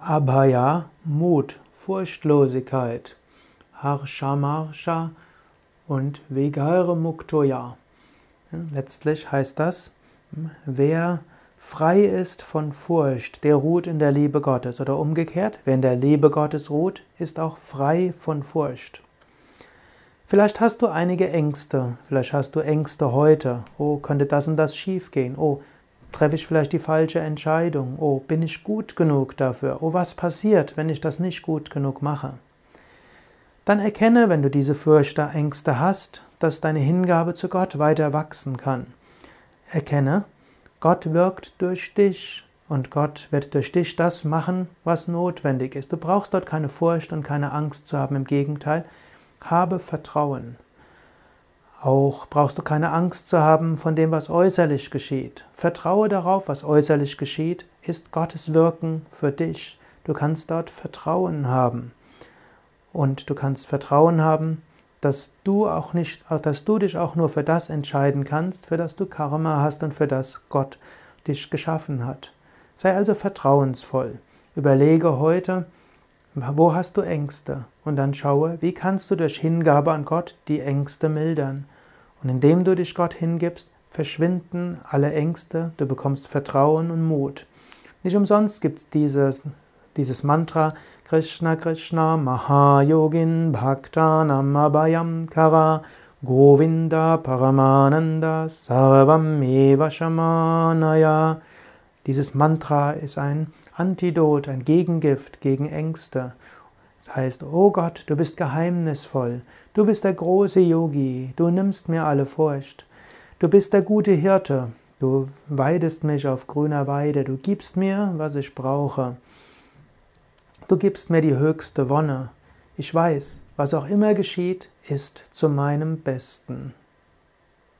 Abhaya, Mut, Furchtlosigkeit. Harsha und Vigare Muktoya. Letztlich heißt das, wer frei ist von Furcht, der ruht in der Liebe Gottes. Oder umgekehrt, wer in der Liebe Gottes ruht, ist auch frei von Furcht. Vielleicht hast du einige Ängste, vielleicht hast du Ängste heute. Oh, könnte das und das schiefgehen? Oh, treffe ich vielleicht die falsche Entscheidung? Oh, bin ich gut genug dafür? Oh, was passiert, wenn ich das nicht gut genug mache? Dann erkenne, wenn du diese Fürchte, Ängste hast, dass deine Hingabe zu Gott weiter wachsen kann. Erkenne, Gott wirkt durch dich und Gott wird durch dich das machen, was notwendig ist. Du brauchst dort keine Furcht und keine Angst zu haben, im Gegenteil, habe Vertrauen. Auch brauchst du keine Angst zu haben von dem, was äußerlich geschieht. Vertraue darauf, was äußerlich geschieht, ist Gottes Wirken für dich. Du kannst dort Vertrauen haben. Und du kannst Vertrauen haben, dass du auch nicht, dass du dich auch nur für das entscheiden kannst, für das du Karma hast und für das Gott dich geschaffen hat. Sei also vertrauensvoll. Überlege heute, wo hast du Ängste? Und dann schaue, wie kannst du durch Hingabe an Gott die Ängste mildern? Und indem du dich Gott hingibst, verschwinden alle Ängste, du bekommst Vertrauen und Mut. Nicht umsonst gibt es dieses, dieses Mantra Krishna Krishna Mahayogin Bhaktanam Abhayam Kara Govinda Paramananda Sarvam Eva Shamanaya dieses Mantra ist ein Antidot, ein Gegengift gegen Ängste. Das heißt, oh Gott, du bist geheimnisvoll, du bist der große Yogi, du nimmst mir alle Furcht, du bist der gute Hirte, du weidest mich auf grüner Weide, du gibst mir, was ich brauche. Du gibst mir die höchste Wonne. Ich weiß, was auch immer geschieht, ist zu meinem Besten.